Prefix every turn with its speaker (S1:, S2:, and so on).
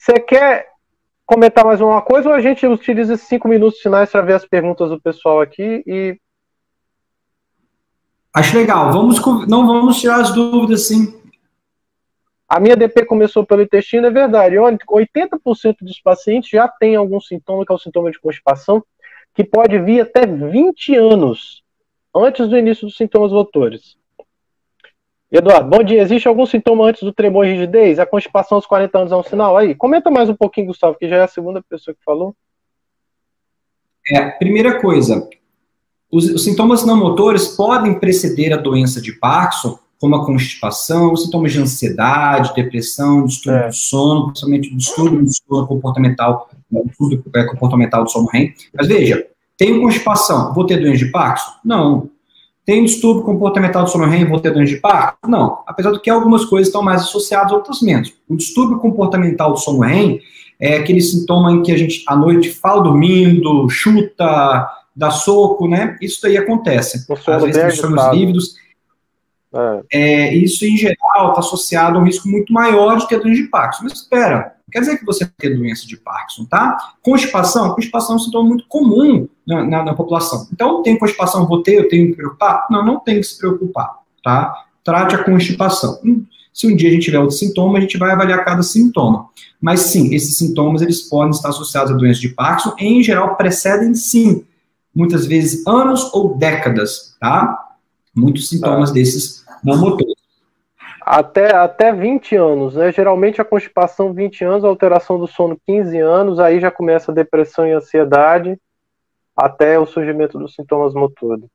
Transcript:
S1: Você quer comentar mais uma coisa ou a gente utiliza esses cinco minutos finais para ver as perguntas do pessoal aqui e.
S2: Acho legal. Vamos, não vamos tirar as dúvidas, sim.
S1: A minha DP começou pelo intestino, é verdade. 80% dos pacientes já tem algum sintoma, que é o sintoma de constipação, que pode vir até 20 anos antes do início dos sintomas motores. Eduardo, bom dia. Existe algum sintoma antes do tremor e rigidez? A constipação aos 40 anos é um sinal? Aí, comenta mais um pouquinho, Gustavo, que já é a segunda pessoa que falou.
S2: É, primeira coisa, os, os sintomas não motores podem preceder a doença de Parkinson, como a constipação, sintomas de ansiedade, depressão, distúrbio é. do sono, principalmente distúrbio do sono comportamental, né, distúrbio é, comportamental do sono REM. Mas veja, tenho constipação, vou ter doença de Parkinson? Não. Tem distúrbio comportamental do sono REM, doença de Parkinson? Não. Apesar de que algumas coisas estão mais associadas, outras menos. O distúrbio comportamental do sono REM é aquele sintoma em que a gente, à noite, fala dormindo, chuta, dá soco, né? Isso daí acontece. Às vezes tem sonhos lívidos é. É, isso, em geral, está associado a um risco muito maior de ter doença de Parkinson. Mas espera, quer dizer que você tem doença de Parkinson, tá? Constipação, constipação é um sintoma muito comum na, na, na, população. Então, tem constipação, vou ter, eu tenho que me preocupar? Não, não tem que se preocupar, tá? Trate a constipação. Hum, se um dia a gente tiver outro sintoma, a gente vai avaliar cada sintoma. Mas sim, esses sintomas eles podem estar associados a doença de Parkinson e, em geral, precedem sim, muitas vezes anos ou décadas, tá? Muitos sintomas ah. desses não motores.
S1: Até, até 20 anos, né? Geralmente a constipação 20 anos, a alteração do sono 15 anos, aí já começa a depressão e ansiedade, até o surgimento dos sintomas motores.